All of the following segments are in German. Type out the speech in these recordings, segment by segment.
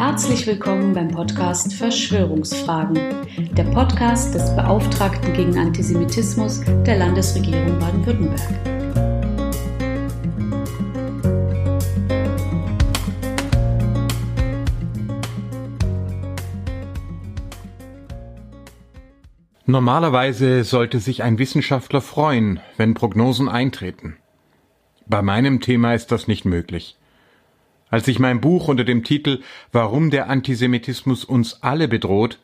Herzlich willkommen beim Podcast Verschwörungsfragen, der Podcast des Beauftragten gegen Antisemitismus der Landesregierung Baden-Württemberg. Normalerweise sollte sich ein Wissenschaftler freuen, wenn Prognosen eintreten. Bei meinem Thema ist das nicht möglich. Als ich mein Buch unter dem Titel Warum der Antisemitismus uns alle bedroht,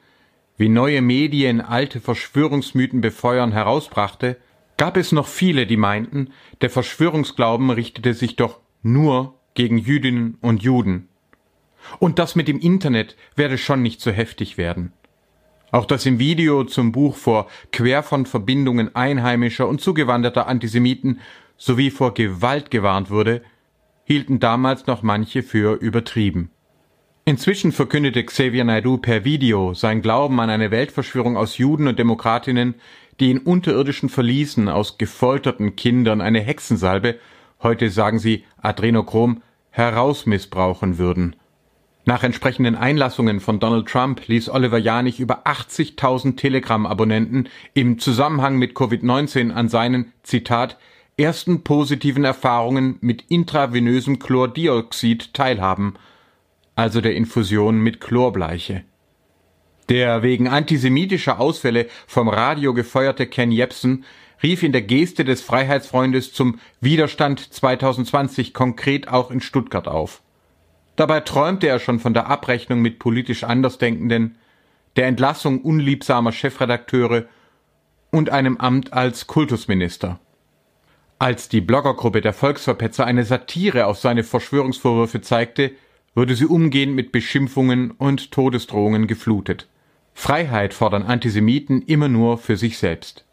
wie neue Medien alte Verschwörungsmythen befeuern, herausbrachte, gab es noch viele, die meinten, der Verschwörungsglauben richtete sich doch nur gegen Jüdinnen und Juden. Und das mit dem Internet werde schon nicht so heftig werden. Auch das im Video zum Buch vor Quer von Verbindungen einheimischer und zugewanderter Antisemiten sowie vor Gewalt gewarnt wurde, hielten damals noch manche für übertrieben. Inzwischen verkündete Xavier Naidoo per Video sein Glauben an eine Weltverschwörung aus Juden und Demokratinnen, die in unterirdischen Verließen aus gefolterten Kindern eine Hexensalbe, heute sagen sie Adrenochrom, herausmissbrauchen würden. Nach entsprechenden Einlassungen von Donald Trump ließ Oliver Janich über 80.000 Telegram-Abonnenten im Zusammenhang mit Covid-19 an seinen, Zitat, ersten positiven Erfahrungen mit intravenösem Chlordioxid teilhaben, also der Infusion mit Chlorbleiche. Der wegen antisemitischer Ausfälle vom Radio gefeuerte Ken Jebsen rief in der Geste des Freiheitsfreundes zum Widerstand 2020 konkret auch in Stuttgart auf. Dabei träumte er schon von der Abrechnung mit politisch Andersdenkenden, der Entlassung unliebsamer Chefredakteure und einem Amt als Kultusminister. Als die Bloggergruppe der Volksverpetzer eine Satire auf seine Verschwörungsvorwürfe zeigte, wurde sie umgehend mit Beschimpfungen und Todesdrohungen geflutet. Freiheit fordern Antisemiten immer nur für sich selbst.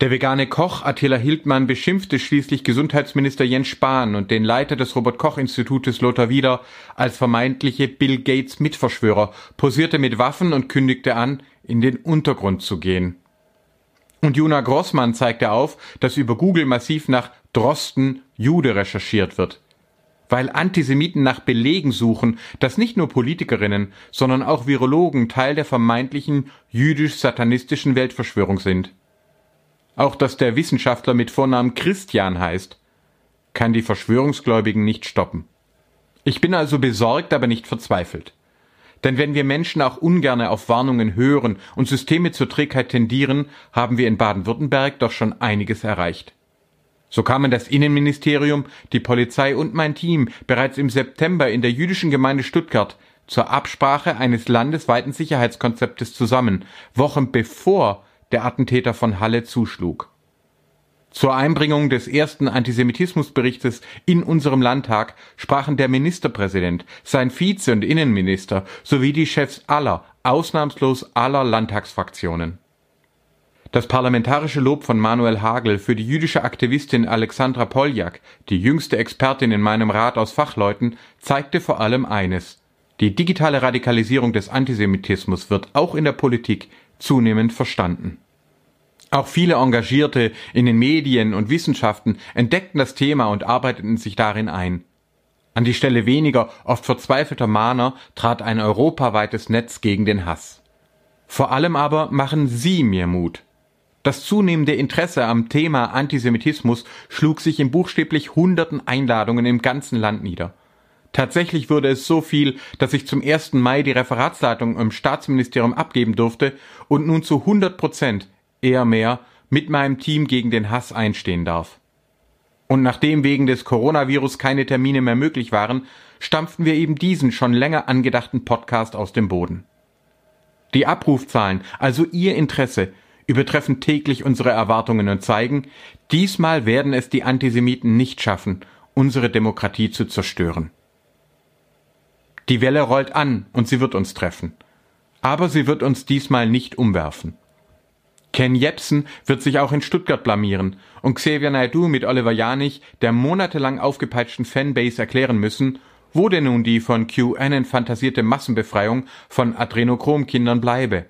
Der vegane Koch Attila Hildmann beschimpfte schließlich Gesundheitsminister Jens Spahn und den Leiter des Robert Koch Institutes Lothar Wieder als vermeintliche Bill Gates Mitverschwörer, posierte mit Waffen und kündigte an, in den Untergrund zu gehen. Und Juna Grossmann zeigte auf, dass über Google massiv nach Drosten Jude recherchiert wird. Weil Antisemiten nach Belegen suchen, dass nicht nur Politikerinnen, sondern auch Virologen Teil der vermeintlichen jüdisch-satanistischen Weltverschwörung sind. Auch dass der Wissenschaftler mit Vornamen Christian heißt, kann die Verschwörungsgläubigen nicht stoppen. Ich bin also besorgt, aber nicht verzweifelt. Denn wenn wir Menschen auch ungerne auf Warnungen hören und Systeme zur Trägheit tendieren, haben wir in Baden-Württemberg doch schon einiges erreicht. So kamen das Innenministerium, die Polizei und mein Team bereits im September in der jüdischen Gemeinde Stuttgart zur Absprache eines landesweiten Sicherheitskonzeptes zusammen, Wochen bevor der Attentäter von Halle zuschlug. Zur Einbringung des ersten Antisemitismusberichtes in unserem Landtag sprachen der Ministerpräsident, sein Vize- und Innenminister sowie die Chefs aller, ausnahmslos aller Landtagsfraktionen. Das parlamentarische Lob von Manuel Hagel für die jüdische Aktivistin Alexandra Poljak, die jüngste Expertin in meinem Rat aus Fachleuten, zeigte vor allem eines. Die digitale Radikalisierung des Antisemitismus wird auch in der Politik zunehmend verstanden. Auch viele Engagierte in den Medien und Wissenschaften entdeckten das Thema und arbeiteten sich darin ein. An die Stelle weniger, oft verzweifelter Mahner trat ein europaweites Netz gegen den Hass. Vor allem aber machen Sie mir Mut. Das zunehmende Interesse am Thema Antisemitismus schlug sich in buchstäblich hunderten Einladungen im ganzen Land nieder. Tatsächlich wurde es so viel, dass ich zum 1. Mai die Referatsleitung im Staatsministerium abgeben durfte und nun zu 100 Prozent eher mehr, mit meinem Team gegen den Hass einstehen darf. Und nachdem wegen des Coronavirus keine Termine mehr möglich waren, stampften wir eben diesen schon länger angedachten Podcast aus dem Boden. Die Abrufzahlen, also Ihr Interesse, übertreffen täglich unsere Erwartungen und zeigen, diesmal werden es die Antisemiten nicht schaffen, unsere Demokratie zu zerstören. Die Welle rollt an und sie wird uns treffen. Aber sie wird uns diesmal nicht umwerfen. Ken Jebsen wird sich auch in Stuttgart blamieren und Xavier Naidoo mit Oliver Janich der monatelang aufgepeitschten Fanbase erklären müssen, wo denn nun die von QAnon fantasierte Massenbefreiung von Adrenochromkindern bleibe.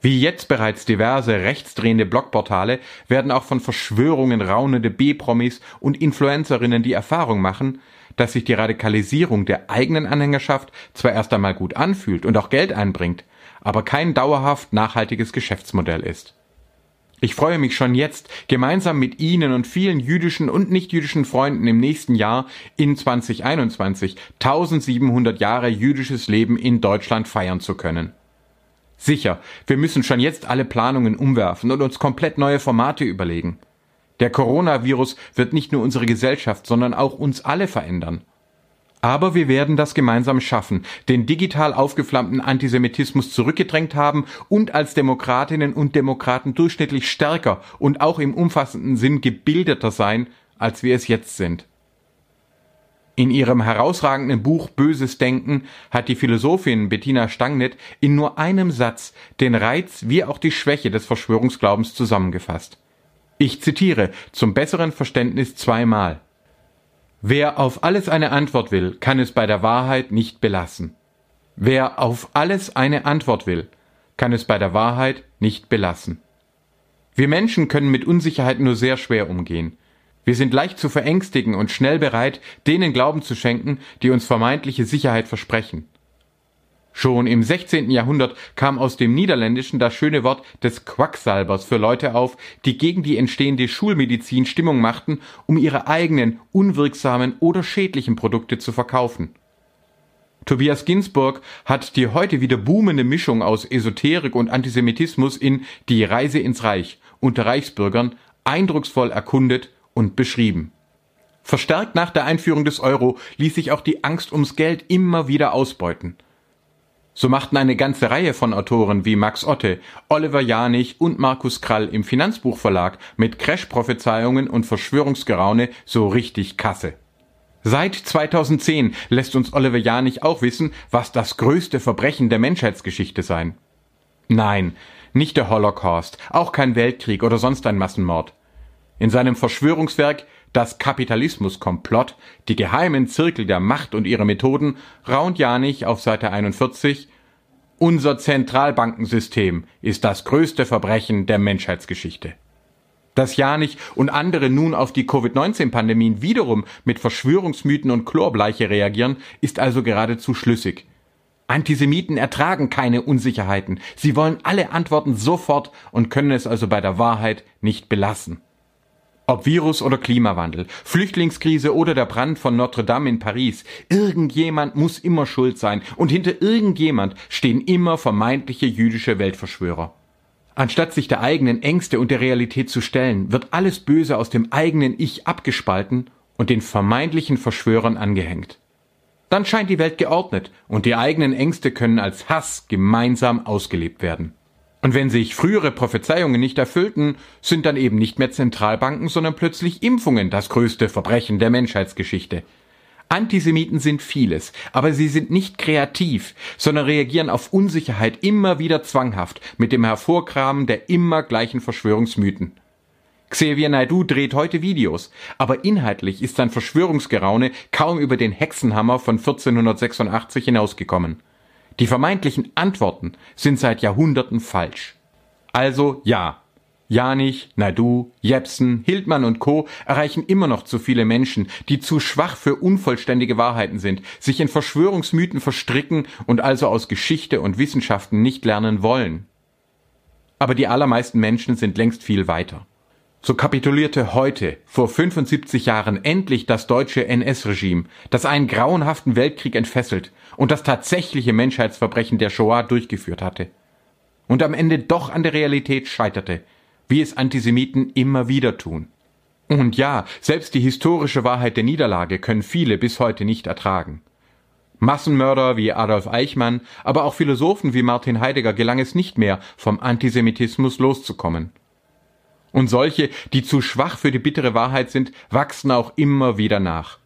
Wie jetzt bereits diverse rechtsdrehende Blogportale werden auch von Verschwörungen raunende B-Promis und Influencerinnen die Erfahrung machen, dass sich die Radikalisierung der eigenen Anhängerschaft zwar erst einmal gut anfühlt und auch Geld einbringt, aber kein dauerhaft nachhaltiges Geschäftsmodell ist. Ich freue mich schon jetzt, gemeinsam mit Ihnen und vielen jüdischen und nichtjüdischen Freunden im nächsten Jahr in 2021 1700 Jahre jüdisches Leben in Deutschland feiern zu können. Sicher, wir müssen schon jetzt alle Planungen umwerfen und uns komplett neue Formate überlegen. Der Coronavirus wird nicht nur unsere Gesellschaft, sondern auch uns alle verändern. Aber wir werden das gemeinsam schaffen, den digital aufgeflammten Antisemitismus zurückgedrängt haben und als Demokratinnen und Demokraten durchschnittlich stärker und auch im umfassenden Sinn gebildeter sein, als wir es jetzt sind. In ihrem herausragenden Buch Böses Denken hat die Philosophin Bettina Stangnet in nur einem Satz den Reiz wie auch die Schwäche des Verschwörungsglaubens zusammengefasst. Ich zitiere zum besseren Verständnis zweimal. Wer auf alles eine Antwort will, kann es bei der Wahrheit nicht belassen. Wer auf alles eine Antwort will, kann es bei der Wahrheit nicht belassen. Wir Menschen können mit Unsicherheit nur sehr schwer umgehen. Wir sind leicht zu verängstigen und schnell bereit, denen Glauben zu schenken, die uns vermeintliche Sicherheit versprechen. Schon im 16. Jahrhundert kam aus dem Niederländischen das schöne Wort des Quacksalbers für Leute auf, die gegen die entstehende Schulmedizin Stimmung machten, um ihre eigenen unwirksamen oder schädlichen Produkte zu verkaufen. Tobias Ginsburg hat die heute wieder boomende Mischung aus Esoterik und Antisemitismus in Die Reise ins Reich unter Reichsbürgern eindrucksvoll erkundet und beschrieben. Verstärkt nach der Einführung des Euro ließ sich auch die Angst ums Geld immer wieder ausbeuten. So machten eine ganze Reihe von Autoren wie Max Otte, Oliver Janich und Markus Krall im Finanzbuchverlag mit Crash-Prophezeiungen und Verschwörungsgeraune so richtig Kasse. Seit 2010 lässt uns Oliver Janich auch wissen, was das größte Verbrechen der Menschheitsgeschichte sein. Nein, nicht der Holocaust, auch kein Weltkrieg oder sonst ein Massenmord. In seinem Verschwörungswerk Das Kapitalismuskomplott, die geheimen Zirkel der Macht und ihre Methoden, raunt Janich auf Seite 41 Unser Zentralbankensystem ist das größte Verbrechen der Menschheitsgeschichte. Dass Janich und andere nun auf die Covid-19-Pandemien wiederum mit Verschwörungsmythen und Chlorbleiche reagieren, ist also geradezu schlüssig. Antisemiten ertragen keine Unsicherheiten. Sie wollen alle Antworten sofort und können es also bei der Wahrheit nicht belassen. Ob Virus oder Klimawandel, Flüchtlingskrise oder der Brand von Notre Dame in Paris, irgendjemand muss immer schuld sein und hinter irgendjemand stehen immer vermeintliche jüdische Weltverschwörer. Anstatt sich der eigenen Ängste und der Realität zu stellen, wird alles Böse aus dem eigenen Ich abgespalten und den vermeintlichen Verschwörern angehängt. Dann scheint die Welt geordnet und die eigenen Ängste können als Hass gemeinsam ausgelebt werden. Und wenn sich frühere Prophezeiungen nicht erfüllten, sind dann eben nicht mehr Zentralbanken, sondern plötzlich Impfungen das größte Verbrechen der Menschheitsgeschichte. Antisemiten sind vieles, aber sie sind nicht kreativ, sondern reagieren auf Unsicherheit immer wieder zwanghaft mit dem Hervorkramen der immer gleichen Verschwörungsmythen. Xavier Naidu dreht heute Videos, aber inhaltlich ist sein Verschwörungsgeraune kaum über den Hexenhammer von 1486 hinausgekommen. Die vermeintlichen Antworten sind seit Jahrhunderten falsch. Also ja, Janich, Naidu, Jepsen, Hildmann und Co. erreichen immer noch zu viele Menschen, die zu schwach für unvollständige Wahrheiten sind, sich in Verschwörungsmythen verstricken und also aus Geschichte und Wissenschaften nicht lernen wollen. Aber die allermeisten Menschen sind längst viel weiter. So kapitulierte heute, vor 75 Jahren, endlich das deutsche NS-Regime, das einen grauenhaften Weltkrieg entfesselt und das tatsächliche Menschheitsverbrechen der Shoah durchgeführt hatte. Und am Ende doch an der Realität scheiterte, wie es Antisemiten immer wieder tun. Und ja, selbst die historische Wahrheit der Niederlage können viele bis heute nicht ertragen. Massenmörder wie Adolf Eichmann, aber auch Philosophen wie Martin Heidegger gelang es nicht mehr, vom Antisemitismus loszukommen. Und solche, die zu schwach für die bittere Wahrheit sind, wachsen auch immer wieder nach.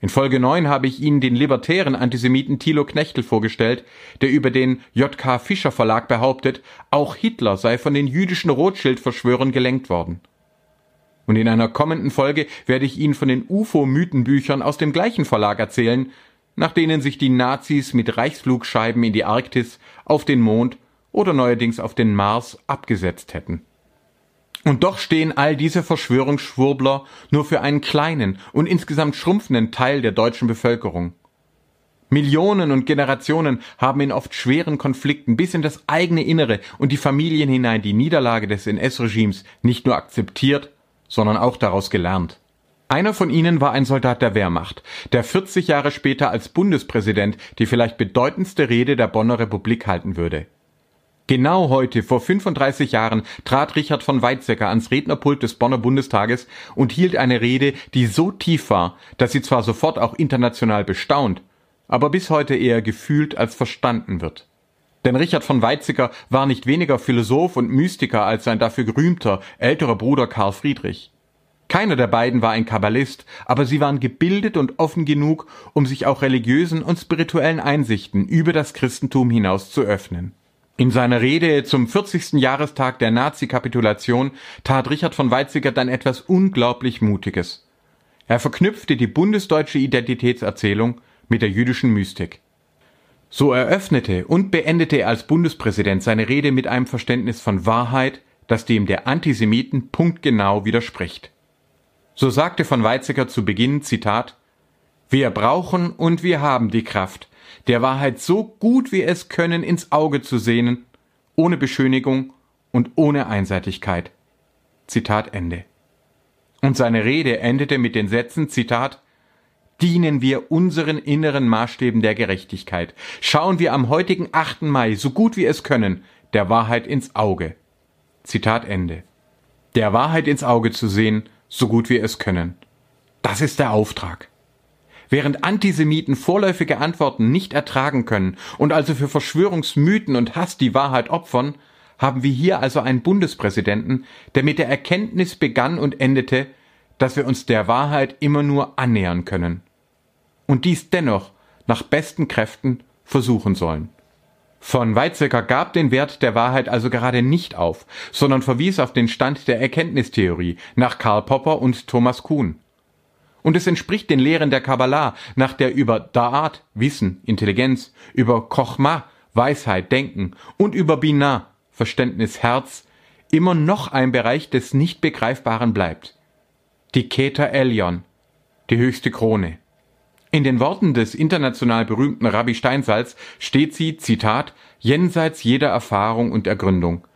In Folge 9 habe ich Ihnen den libertären Antisemiten Thilo Knechtel vorgestellt, der über den J.K. Fischer Verlag behauptet, auch Hitler sei von den jüdischen Rothschild-Verschwörern gelenkt worden. Und in einer kommenden Folge werde ich Ihnen von den UFO-Mythenbüchern aus dem gleichen Verlag erzählen, nach denen sich die Nazis mit Reichsflugscheiben in die Arktis, auf den Mond oder neuerdings auf den Mars abgesetzt hätten. Und doch stehen all diese Verschwörungsschwurbler nur für einen kleinen und insgesamt schrumpfenden Teil der deutschen Bevölkerung. Millionen und Generationen haben in oft schweren Konflikten bis in das eigene Innere und die Familien hinein die Niederlage des NS-Regimes nicht nur akzeptiert, sondern auch daraus gelernt. Einer von ihnen war ein Soldat der Wehrmacht, der 40 Jahre später als Bundespräsident die vielleicht bedeutendste Rede der Bonner Republik halten würde. Genau heute, vor 35 Jahren, trat Richard von Weizsäcker ans Rednerpult des Bonner Bundestages und hielt eine Rede, die so tief war, dass sie zwar sofort auch international bestaunt, aber bis heute eher gefühlt als verstanden wird. Denn Richard von Weizsäcker war nicht weniger Philosoph und Mystiker als sein dafür gerühmter älterer Bruder Karl Friedrich. Keiner der beiden war ein Kabbalist, aber sie waren gebildet und offen genug, um sich auch religiösen und spirituellen Einsichten über das Christentum hinaus zu öffnen. In seiner Rede zum 40. Jahrestag der Nazi-Kapitulation tat Richard von Weizsäcker dann etwas unglaublich Mutiges. Er verknüpfte die bundesdeutsche Identitätserzählung mit der jüdischen Mystik. So eröffnete und beendete er als Bundespräsident seine Rede mit einem Verständnis von Wahrheit, das dem der Antisemiten punktgenau widerspricht. So sagte von Weizsäcker zu Beginn, Zitat, Wir brauchen und wir haben die Kraft, der Wahrheit so gut wir es können ins Auge zu sehen, ohne Beschönigung und ohne Einseitigkeit. Zitat Ende. Und seine Rede endete mit den Sätzen, Zitat, Dienen wir unseren inneren Maßstäben der Gerechtigkeit. Schauen wir am heutigen 8. Mai, so gut wir es können, der Wahrheit ins Auge. Zitat Ende. Der Wahrheit ins Auge zu sehen so gut wir es können. Das ist der Auftrag. Während Antisemiten vorläufige Antworten nicht ertragen können und also für Verschwörungsmythen und Hass die Wahrheit opfern, haben wir hier also einen Bundespräsidenten, der mit der Erkenntnis begann und endete, dass wir uns der Wahrheit immer nur annähern können. Und dies dennoch nach besten Kräften versuchen sollen. Von Weizsäcker gab den Wert der Wahrheit also gerade nicht auf, sondern verwies auf den Stand der Erkenntnistheorie nach Karl Popper und Thomas Kuhn. Und es entspricht den Lehren der Kabbalah, nach der über Da'at, Wissen, Intelligenz, über Chochma, Weisheit, Denken und über Binah, Verständnis, Herz, immer noch ein Bereich des Nicht-Begreifbaren bleibt. Die Keter Elion, die höchste Krone. In den Worten des international berühmten Rabbi Steinsalz steht sie, Zitat, jenseits jeder Erfahrung und Ergründung.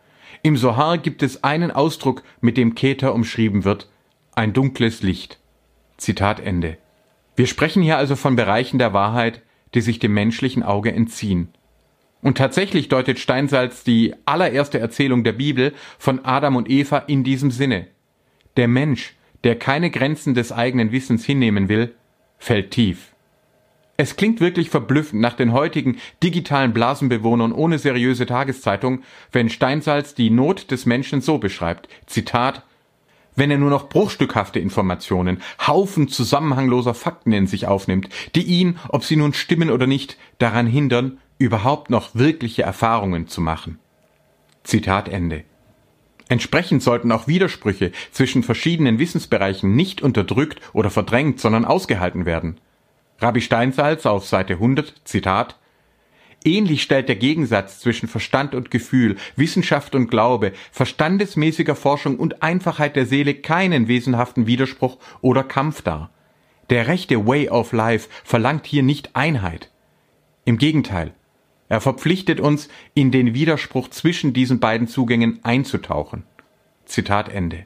Im Sohar gibt es einen Ausdruck, mit dem Keter umschrieben wird, ein dunkles Licht. Zitat Ende. Wir sprechen hier also von Bereichen der Wahrheit, die sich dem menschlichen Auge entziehen. Und tatsächlich deutet Steinsalz die allererste Erzählung der Bibel von Adam und Eva in diesem Sinne. Der Mensch, der keine Grenzen des eigenen Wissens hinnehmen will, fällt tief. Es klingt wirklich verblüffend nach den heutigen digitalen Blasenbewohnern ohne seriöse Tageszeitung, wenn Steinsalz die Not des Menschen so beschreibt. Zitat wenn er nur noch bruchstückhafte Informationen, Haufen zusammenhangloser Fakten in sich aufnimmt, die ihn, ob sie nun stimmen oder nicht, daran hindern, überhaupt noch wirkliche Erfahrungen zu machen. Zitat Ende. Entsprechend sollten auch Widersprüche zwischen verschiedenen Wissensbereichen nicht unterdrückt oder verdrängt, sondern ausgehalten werden. Rabbi Steinsalz auf Seite 100, Zitat, Ähnlich stellt der Gegensatz zwischen Verstand und Gefühl, Wissenschaft und Glaube, verstandesmäßiger Forschung und Einfachheit der Seele keinen wesenhaften Widerspruch oder Kampf dar. Der rechte Way of Life verlangt hier nicht Einheit. Im Gegenteil, er verpflichtet uns, in den Widerspruch zwischen diesen beiden Zugängen einzutauchen. Zitat Ende.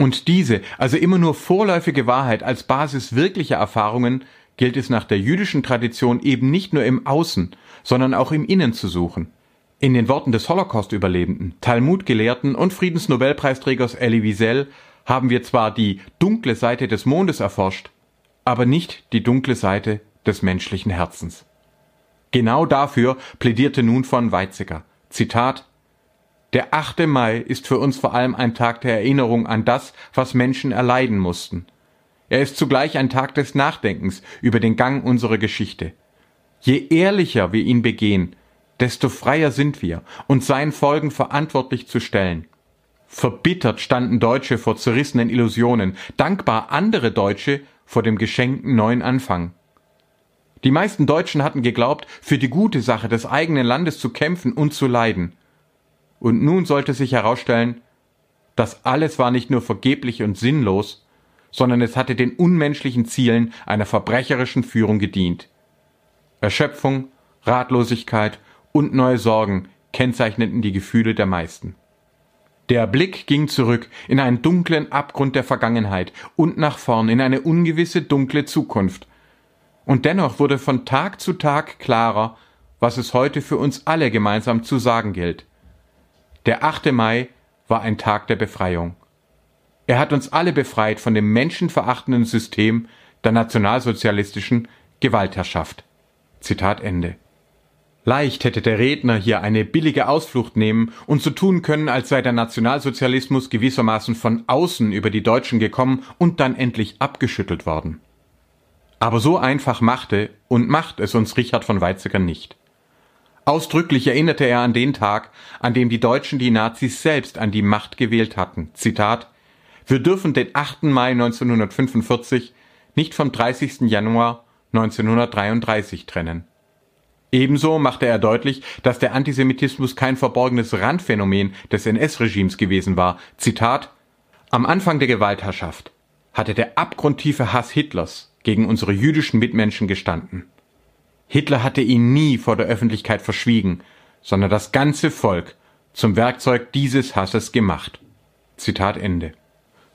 Und diese, also immer nur vorläufige Wahrheit als Basis wirklicher Erfahrungen, gilt es nach der jüdischen Tradition eben nicht nur im Außen, sondern auch im Innen zu suchen. In den Worten des Holocaust-Überlebenden, Talmud-Gelehrten und Friedensnobelpreisträgers Elie Wiesel haben wir zwar die dunkle Seite des Mondes erforscht, aber nicht die dunkle Seite des menschlichen Herzens. Genau dafür plädierte nun von Weizsäcker. Zitat Der 8. Mai ist für uns vor allem ein Tag der Erinnerung an das, was Menschen erleiden mussten. Er ist zugleich ein Tag des Nachdenkens über den Gang unserer Geschichte. Je ehrlicher wir ihn begehen, desto freier sind wir, uns seinen Folgen verantwortlich zu stellen. Verbittert standen Deutsche vor zerrissenen Illusionen, dankbar andere Deutsche vor dem geschenkten neuen Anfang. Die meisten Deutschen hatten geglaubt, für die gute Sache des eigenen Landes zu kämpfen und zu leiden. und nun sollte sich herausstellen, das alles war nicht nur vergeblich und sinnlos, sondern es hatte den unmenschlichen Zielen einer verbrecherischen Führung gedient. Erschöpfung, Ratlosigkeit und neue Sorgen kennzeichneten die Gefühle der meisten. Der Blick ging zurück in einen dunklen Abgrund der Vergangenheit und nach vorn in eine ungewisse dunkle Zukunft. Und dennoch wurde von Tag zu Tag klarer, was es heute für uns alle gemeinsam zu sagen gilt. Der 8. Mai war ein Tag der Befreiung. Er hat uns alle befreit von dem menschenverachtenden System der nationalsozialistischen Gewaltherrschaft. Zitat Ende. Leicht hätte der Redner hier eine billige Ausflucht nehmen und so tun können, als sei der Nationalsozialismus gewissermaßen von außen über die Deutschen gekommen und dann endlich abgeschüttelt worden. Aber so einfach machte und macht es uns Richard von Weizsäcker nicht. Ausdrücklich erinnerte er an den Tag, an dem die Deutschen die Nazis selbst an die Macht gewählt hatten. Zitat Wir dürfen den 8. Mai 1945 nicht vom 30. Januar 1933 trennen. Ebenso machte er deutlich, dass der Antisemitismus kein verborgenes Randphänomen des NS-Regimes gewesen war. Zitat Am Anfang der Gewaltherrschaft hatte der abgrundtiefe Hass Hitlers gegen unsere jüdischen Mitmenschen gestanden. Hitler hatte ihn nie vor der Öffentlichkeit verschwiegen, sondern das ganze Volk zum Werkzeug dieses Hasses gemacht. Zitat Ende.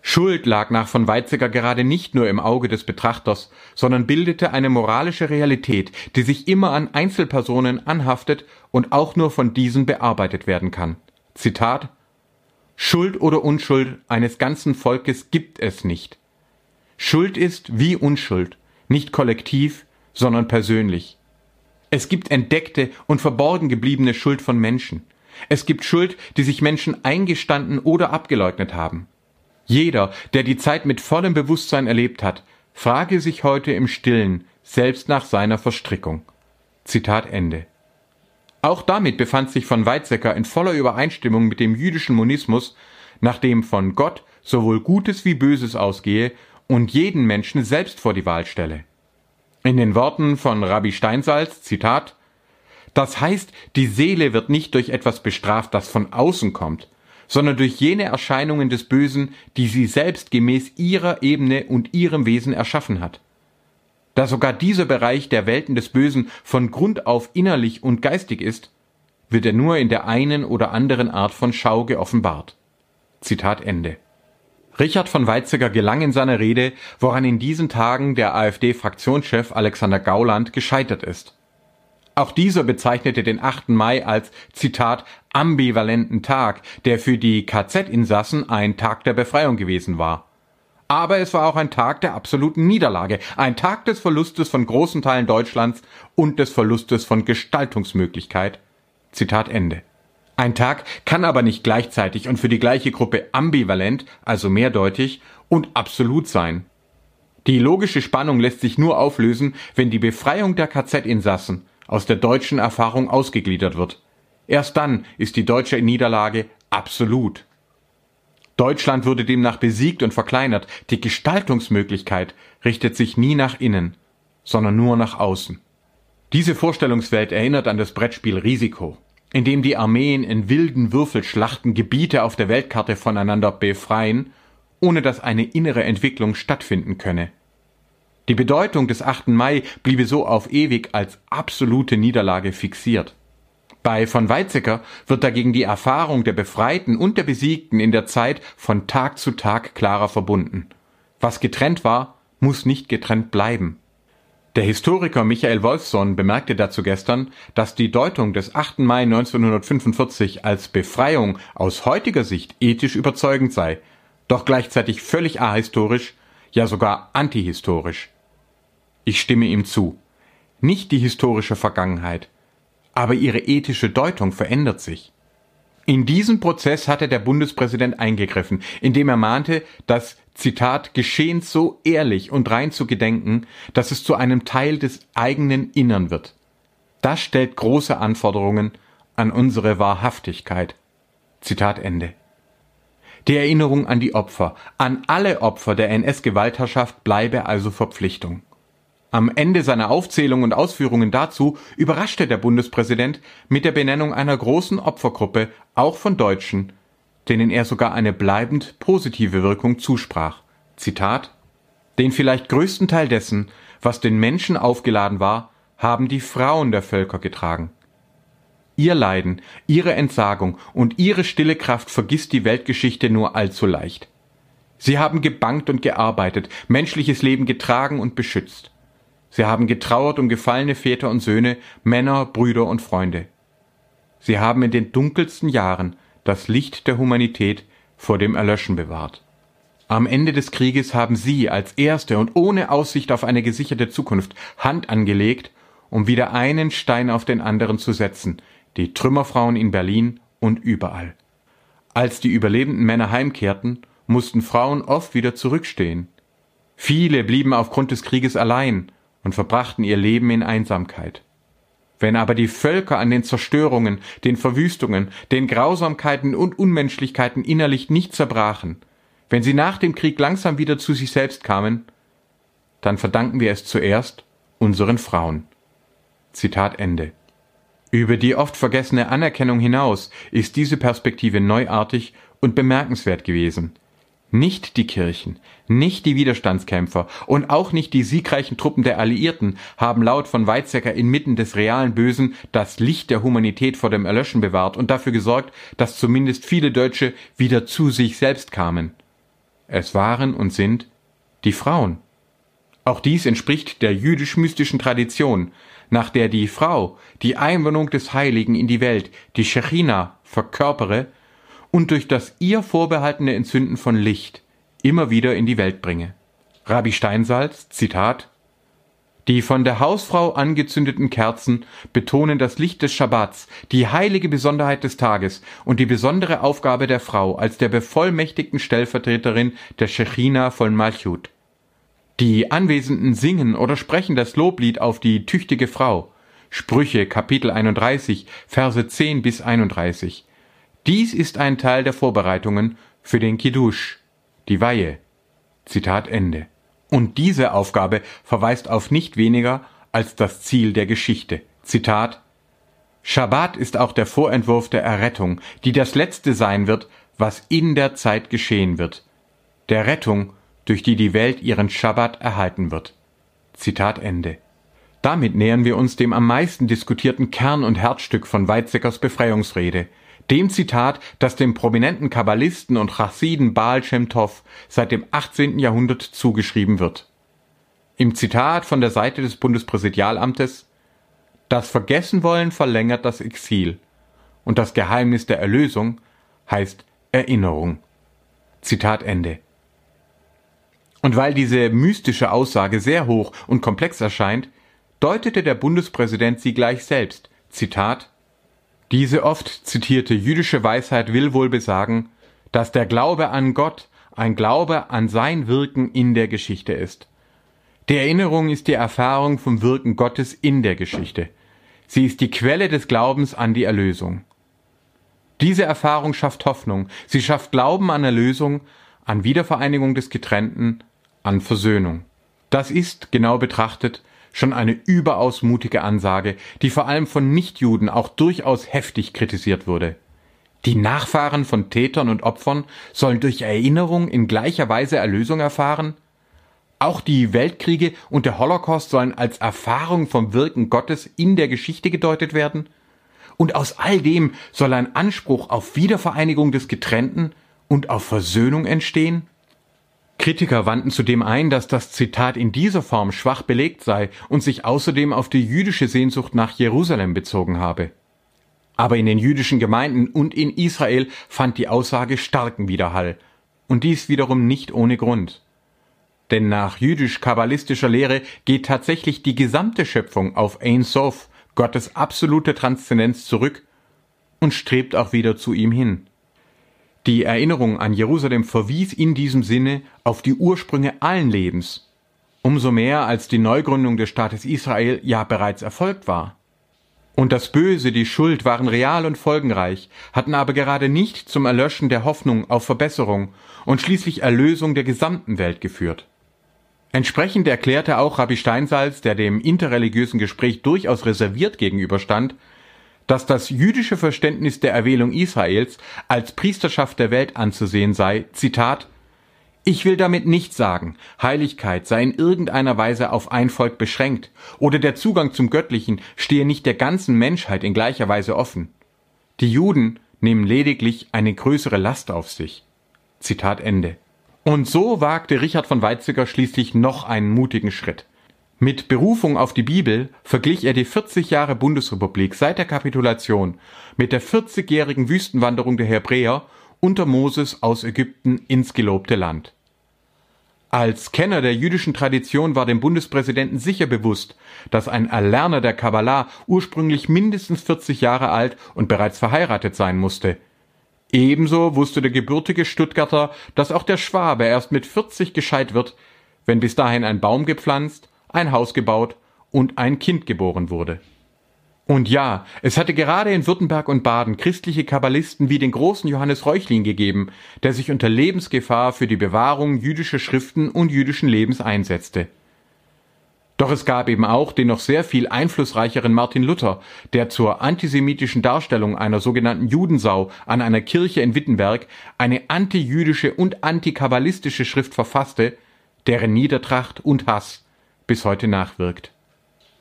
Schuld lag nach von Weizsäcker gerade nicht nur im Auge des Betrachters, sondern bildete eine moralische Realität, die sich immer an Einzelpersonen anhaftet und auch nur von diesen bearbeitet werden kann. Zitat Schuld oder Unschuld eines ganzen Volkes gibt es nicht. Schuld ist wie Unschuld, nicht kollektiv, sondern persönlich. Es gibt entdeckte und verborgen gebliebene Schuld von Menschen. Es gibt Schuld, die sich Menschen eingestanden oder abgeleugnet haben. Jeder, der die Zeit mit vollem Bewusstsein erlebt hat, frage sich heute im Stillen, selbst nach seiner Verstrickung. Zitat Ende. Auch damit befand sich von Weizsäcker in voller Übereinstimmung mit dem jüdischen Monismus, nachdem von Gott sowohl Gutes wie Böses ausgehe und jeden Menschen selbst vor die Wahl stelle. In den Worten von Rabbi Steinsalz, Zitat, das heißt, die Seele wird nicht durch etwas bestraft, das von außen kommt, sondern durch jene Erscheinungen des Bösen, die sie selbst gemäß ihrer Ebene und ihrem Wesen erschaffen hat. Da sogar dieser Bereich der Welten des Bösen von Grund auf innerlich und geistig ist, wird er nur in der einen oder anderen Art von Schau geoffenbart. Zitat Ende. Richard von Weizsäcker gelang in seiner Rede, woran in diesen Tagen der AfD-Fraktionschef Alexander Gauland gescheitert ist. Auch dieser bezeichnete den 8. Mai als Zitat ambivalenten Tag, der für die KZ-Insassen ein Tag der Befreiung gewesen war. Aber es war auch ein Tag der absoluten Niederlage, ein Tag des Verlustes von großen Teilen Deutschlands und des Verlustes von Gestaltungsmöglichkeit. Zitat Ende. Ein Tag kann aber nicht gleichzeitig und für die gleiche Gruppe ambivalent, also mehrdeutig, und absolut sein. Die logische Spannung lässt sich nur auflösen, wenn die Befreiung der KZ-Insassen aus der deutschen Erfahrung ausgegliedert wird. Erst dann ist die deutsche Niederlage absolut. Deutschland wurde demnach besiegt und verkleinert. Die Gestaltungsmöglichkeit richtet sich nie nach innen, sondern nur nach außen. Diese Vorstellungswelt erinnert an das Brettspiel Risiko, in dem die Armeen in wilden Würfelschlachten Gebiete auf der Weltkarte voneinander befreien, ohne dass eine innere Entwicklung stattfinden könne. Die Bedeutung des 8. Mai bliebe so auf ewig als absolute Niederlage fixiert. Bei von Weizsäcker wird dagegen die Erfahrung der Befreiten und der Besiegten in der Zeit von Tag zu Tag klarer verbunden. Was getrennt war, muss nicht getrennt bleiben. Der Historiker Michael Wolfson bemerkte dazu gestern, dass die Deutung des 8. Mai 1945 als Befreiung aus heutiger Sicht ethisch überzeugend sei, doch gleichzeitig völlig ahistorisch, ja sogar antihistorisch. Ich stimme ihm zu. Nicht die historische Vergangenheit, aber ihre ethische Deutung verändert sich. In diesen Prozess hatte der Bundespräsident eingegriffen, indem er mahnte, das Zitat Geschehen so ehrlich und rein zu gedenken, dass es zu einem Teil des eigenen Innern wird. Das stellt große Anforderungen an unsere Wahrhaftigkeit. Zitat Ende. Die Erinnerung an die Opfer, an alle Opfer der NS-Gewaltherrschaft bleibe also Verpflichtung. Am Ende seiner Aufzählung und Ausführungen dazu überraschte der Bundespräsident mit der Benennung einer großen Opfergruppe, auch von Deutschen, denen er sogar eine bleibend positive Wirkung zusprach. Zitat Den vielleicht größten Teil dessen, was den Menschen aufgeladen war, haben die Frauen der Völker getragen. Ihr Leiden, ihre Entsagung und ihre stille Kraft vergisst die Weltgeschichte nur allzu leicht. Sie haben gebankt und gearbeitet, menschliches Leben getragen und beschützt. Sie haben getrauert um gefallene Väter und Söhne, Männer, Brüder und Freunde. Sie haben in den dunkelsten Jahren das Licht der Humanität vor dem Erlöschen bewahrt. Am Ende des Krieges haben Sie als Erste und ohne Aussicht auf eine gesicherte Zukunft Hand angelegt, um wieder einen Stein auf den anderen zu setzen, die Trümmerfrauen in Berlin und überall. Als die überlebenden Männer heimkehrten, mussten Frauen oft wieder zurückstehen. Viele blieben aufgrund des Krieges allein und verbrachten ihr Leben in Einsamkeit. Wenn aber die Völker an den Zerstörungen, den Verwüstungen, den Grausamkeiten und Unmenschlichkeiten innerlich nicht zerbrachen, wenn sie nach dem Krieg langsam wieder zu sich selbst kamen, dann verdanken wir es zuerst unseren Frauen. Zitat Ende. Über die oft vergessene Anerkennung hinaus ist diese Perspektive neuartig und bemerkenswert gewesen. Nicht die Kirchen, nicht die Widerstandskämpfer und auch nicht die siegreichen Truppen der Alliierten haben laut von Weizsäcker inmitten des realen Bösen das Licht der Humanität vor dem Erlöschen bewahrt und dafür gesorgt, dass zumindest viele Deutsche wieder zu sich selbst kamen. Es waren und sind die Frauen. Auch dies entspricht der jüdisch-mystischen Tradition, nach der die Frau die Einwohnung des Heiligen in die Welt, die Shechina, verkörpere und durch das ihr vorbehaltene Entzünden von Licht immer wieder in die Welt bringe. Rabbi Steinsalz, Zitat, die von der Hausfrau angezündeten Kerzen betonen das Licht des Schabbats, die heilige Besonderheit des Tages und die besondere Aufgabe der Frau als der bevollmächtigten Stellvertreterin der Shechina von Malchut. Die Anwesenden singen oder sprechen das Loblied auf die tüchtige Frau. Sprüche Kapitel 31, Verse 10 bis 31. Dies ist ein Teil der Vorbereitungen für den Kiddush, die Weihe. Zitat Ende. Und diese Aufgabe verweist auf nicht weniger als das Ziel der Geschichte. Zitat Schabbat ist auch der Vorentwurf der Errettung, die das Letzte sein wird, was in der Zeit geschehen wird. Der Rettung, durch die die Welt ihren Schabbat erhalten wird. Zitat Ende. Damit nähern wir uns dem am meisten diskutierten Kern und Herzstück von Weizsäckers Befreiungsrede, dem Zitat, das dem prominenten Kabbalisten und Chassiden Baal Shem Tov seit dem 18. Jahrhundert zugeschrieben wird. Im Zitat von der Seite des Bundespräsidialamtes Das Vergessenwollen verlängert das Exil und das Geheimnis der Erlösung heißt Erinnerung. Zitat Ende. Und weil diese mystische Aussage sehr hoch und komplex erscheint, deutete der Bundespräsident sie gleich selbst. Zitat diese oft zitierte jüdische Weisheit will wohl besagen, dass der Glaube an Gott ein Glaube an sein Wirken in der Geschichte ist. Die Erinnerung ist die Erfahrung vom Wirken Gottes in der Geschichte. Sie ist die Quelle des Glaubens an die Erlösung. Diese Erfahrung schafft Hoffnung, sie schafft Glauben an Erlösung, an Wiedervereinigung des Getrennten, an Versöhnung. Das ist, genau betrachtet, schon eine überaus mutige Ansage, die vor allem von Nichtjuden auch durchaus heftig kritisiert wurde. Die Nachfahren von Tätern und Opfern sollen durch Erinnerung in gleicher Weise Erlösung erfahren? Auch die Weltkriege und der Holocaust sollen als Erfahrung vom Wirken Gottes in der Geschichte gedeutet werden? Und aus all dem soll ein Anspruch auf Wiedervereinigung des Getrennten und auf Versöhnung entstehen? Kritiker wandten zudem ein, dass das Zitat in dieser Form schwach belegt sei und sich außerdem auf die jüdische Sehnsucht nach Jerusalem bezogen habe. Aber in den jüdischen Gemeinden und in Israel fand die Aussage starken Widerhall, und dies wiederum nicht ohne Grund. Denn nach jüdisch-kabbalistischer Lehre geht tatsächlich die gesamte Schöpfung auf Ein Sof, Gottes absolute Transzendenz zurück und strebt auch wieder zu ihm hin. Die Erinnerung an Jerusalem verwies in diesem Sinne auf die Ursprünge allen Lebens, umso mehr als die Neugründung des Staates Israel ja bereits erfolgt war. Und das Böse, die Schuld waren real und folgenreich, hatten aber gerade nicht zum Erlöschen der Hoffnung auf Verbesserung und schließlich Erlösung der gesamten Welt geführt. Entsprechend erklärte auch Rabbi Steinsalz, der dem interreligiösen Gespräch durchaus reserviert gegenüberstand, dass das jüdische Verständnis der Erwählung Israels als Priesterschaft der Welt anzusehen sei, Zitat, ich will damit nicht sagen, Heiligkeit sei in irgendeiner Weise auf ein Volk beschränkt oder der Zugang zum Göttlichen stehe nicht der ganzen Menschheit in gleicher Weise offen. Die Juden nehmen lediglich eine größere Last auf sich. Zitat Ende. Und so wagte Richard von Weizsäcker schließlich noch einen mutigen Schritt. Mit Berufung auf die Bibel verglich er die 40 Jahre Bundesrepublik seit der Kapitulation mit der 40-jährigen Wüstenwanderung der Hebräer unter Moses aus Ägypten ins gelobte Land. Als Kenner der jüdischen Tradition war dem Bundespräsidenten sicher bewusst, dass ein Erlerner der Kabbalah ursprünglich mindestens 40 Jahre alt und bereits verheiratet sein musste. Ebenso wusste der gebürtige Stuttgarter, dass auch der Schwabe erst mit 40 gescheit wird, wenn bis dahin ein Baum gepflanzt, ein Haus gebaut und ein Kind geboren wurde. Und ja, es hatte gerade in Württemberg und Baden christliche Kabbalisten wie den großen Johannes Reuchlin gegeben, der sich unter Lebensgefahr für die Bewahrung jüdischer Schriften und jüdischen Lebens einsetzte. Doch es gab eben auch den noch sehr viel einflussreicheren Martin Luther, der zur antisemitischen Darstellung einer sogenannten Judensau an einer Kirche in Wittenberg eine antijüdische und antikabbalistische Schrift verfasste, deren Niedertracht und Hass bis heute nachwirkt.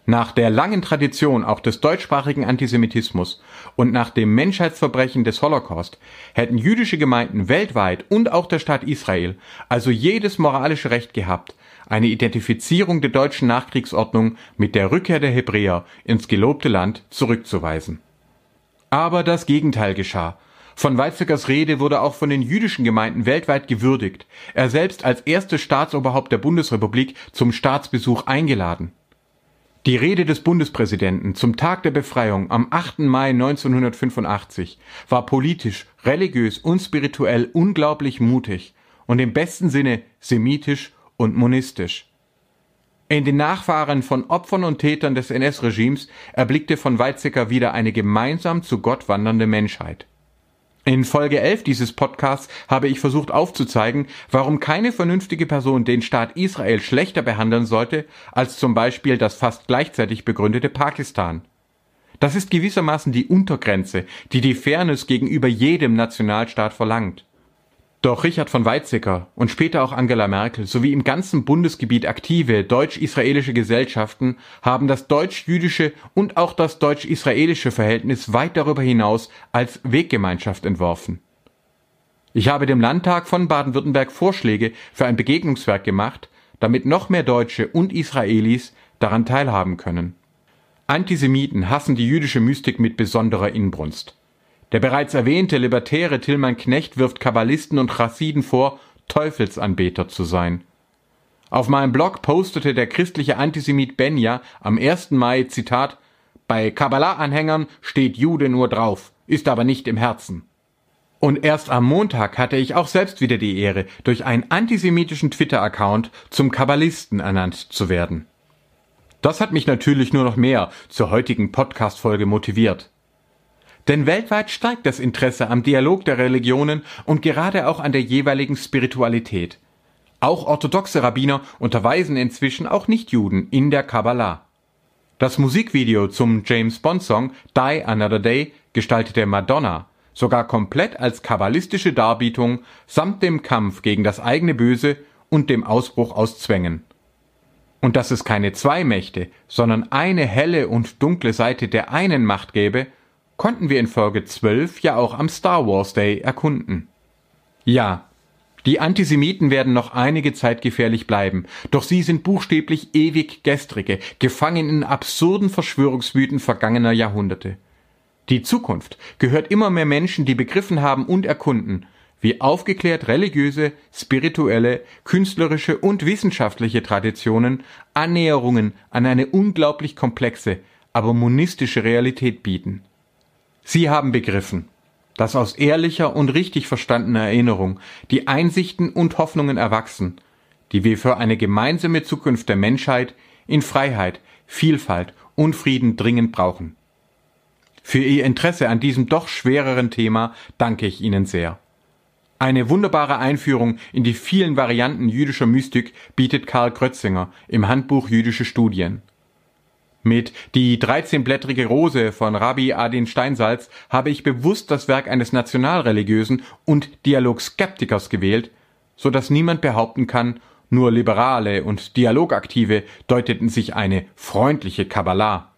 Nach der langen Tradition auch des deutschsprachigen Antisemitismus und nach dem Menschheitsverbrechen des Holocaust hätten jüdische Gemeinden weltweit und auch der Staat Israel also jedes moralische Recht gehabt, eine Identifizierung der deutschen Nachkriegsordnung mit der Rückkehr der Hebräer ins gelobte Land zurückzuweisen. Aber das Gegenteil geschah. Von Weizsäckers Rede wurde auch von den jüdischen Gemeinden weltweit gewürdigt, er selbst als erstes Staatsoberhaupt der Bundesrepublik zum Staatsbesuch eingeladen. Die Rede des Bundespräsidenten zum Tag der Befreiung am 8. Mai 1985 war politisch, religiös und spirituell unglaublich mutig und im besten Sinne semitisch und monistisch. In den Nachfahren von Opfern und Tätern des NS-Regimes erblickte von Weizsäcker wieder eine gemeinsam zu Gott wandernde Menschheit. In Folge 11 dieses Podcasts habe ich versucht aufzuzeigen, warum keine vernünftige Person den Staat Israel schlechter behandeln sollte als zum Beispiel das fast gleichzeitig begründete Pakistan. Das ist gewissermaßen die Untergrenze, die die Fairness gegenüber jedem Nationalstaat verlangt. Doch Richard von Weizsäcker und später auch Angela Merkel sowie im ganzen Bundesgebiet aktive deutsch-israelische Gesellschaften haben das deutsch-jüdische und auch das deutsch-israelische Verhältnis weit darüber hinaus als Weggemeinschaft entworfen. Ich habe dem Landtag von Baden-Württemberg Vorschläge für ein Begegnungswerk gemacht, damit noch mehr Deutsche und Israelis daran teilhaben können. Antisemiten hassen die jüdische Mystik mit besonderer Inbrunst. Der bereits erwähnte libertäre Tillmann Knecht wirft Kabbalisten und Chassiden vor, Teufelsanbeter zu sein. Auf meinem Blog postete der christliche Antisemit Benja am 1. Mai Zitat Bei Kabbalah-Anhängern steht Jude nur drauf, ist aber nicht im Herzen. Und erst am Montag hatte ich auch selbst wieder die Ehre, durch einen antisemitischen Twitter-Account zum Kabbalisten ernannt zu werden. Das hat mich natürlich nur noch mehr zur heutigen Podcast-Folge motiviert. Denn weltweit steigt das Interesse am Dialog der Religionen und gerade auch an der jeweiligen Spiritualität. Auch orthodoxe Rabbiner unterweisen inzwischen auch Nichtjuden in der Kabbalah. Das Musikvideo zum James Bond Song Die Another Day gestaltete Madonna sogar komplett als kabbalistische Darbietung samt dem Kampf gegen das eigene Böse und dem Ausbruch aus Zwängen. Und dass es keine zwei Mächte, sondern eine helle und dunkle Seite der einen Macht gäbe, konnten wir in Folge 12 ja auch am Star Wars Day erkunden. Ja, die Antisemiten werden noch einige Zeit gefährlich bleiben, doch sie sind buchstäblich ewig gestrige, gefangen in absurden Verschwörungsmythen vergangener Jahrhunderte. Die Zukunft gehört immer mehr Menschen, die begriffen haben und erkunden, wie aufgeklärt religiöse, spirituelle, künstlerische und wissenschaftliche Traditionen Annäherungen an eine unglaublich komplexe, aber monistische Realität bieten. Sie haben begriffen, dass aus ehrlicher und richtig verstandener Erinnerung die Einsichten und Hoffnungen erwachsen, die wir für eine gemeinsame Zukunft der Menschheit in Freiheit, Vielfalt und Frieden dringend brauchen. Für Ihr Interesse an diesem doch schwereren Thema danke ich Ihnen sehr. Eine wunderbare Einführung in die vielen Varianten jüdischer Mystik bietet Karl Krötzinger im Handbuch Jüdische Studien. Mit Die 13-blättrige Rose von Rabbi Adin Steinsalz habe ich bewusst das Werk eines nationalreligiösen und Dialogskeptikers gewählt, so dass niemand behaupten kann, nur Liberale und Dialogaktive deuteten sich eine freundliche Kabbalah.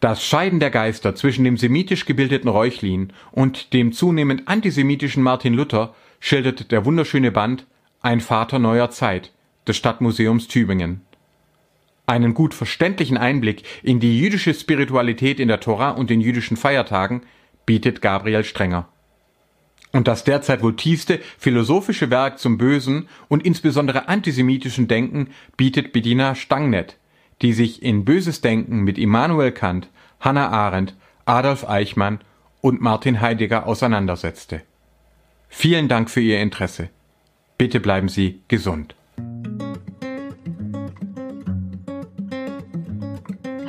Das Scheiden der Geister zwischen dem semitisch gebildeten Reuchlin und dem zunehmend antisemitischen Martin Luther schildert der wunderschöne Band Ein Vater neuer Zeit des Stadtmuseums Tübingen. Einen gut verständlichen Einblick in die jüdische Spiritualität in der Tora und den jüdischen Feiertagen bietet Gabriel Strenger. Und das derzeit wohl tiefste philosophische Werk zum bösen und insbesondere antisemitischen Denken bietet Bedina Stangnet, die sich in Böses Denken mit Immanuel Kant, Hannah Arendt, Adolf Eichmann und Martin Heidegger auseinandersetzte. Vielen Dank für Ihr Interesse. Bitte bleiben Sie gesund.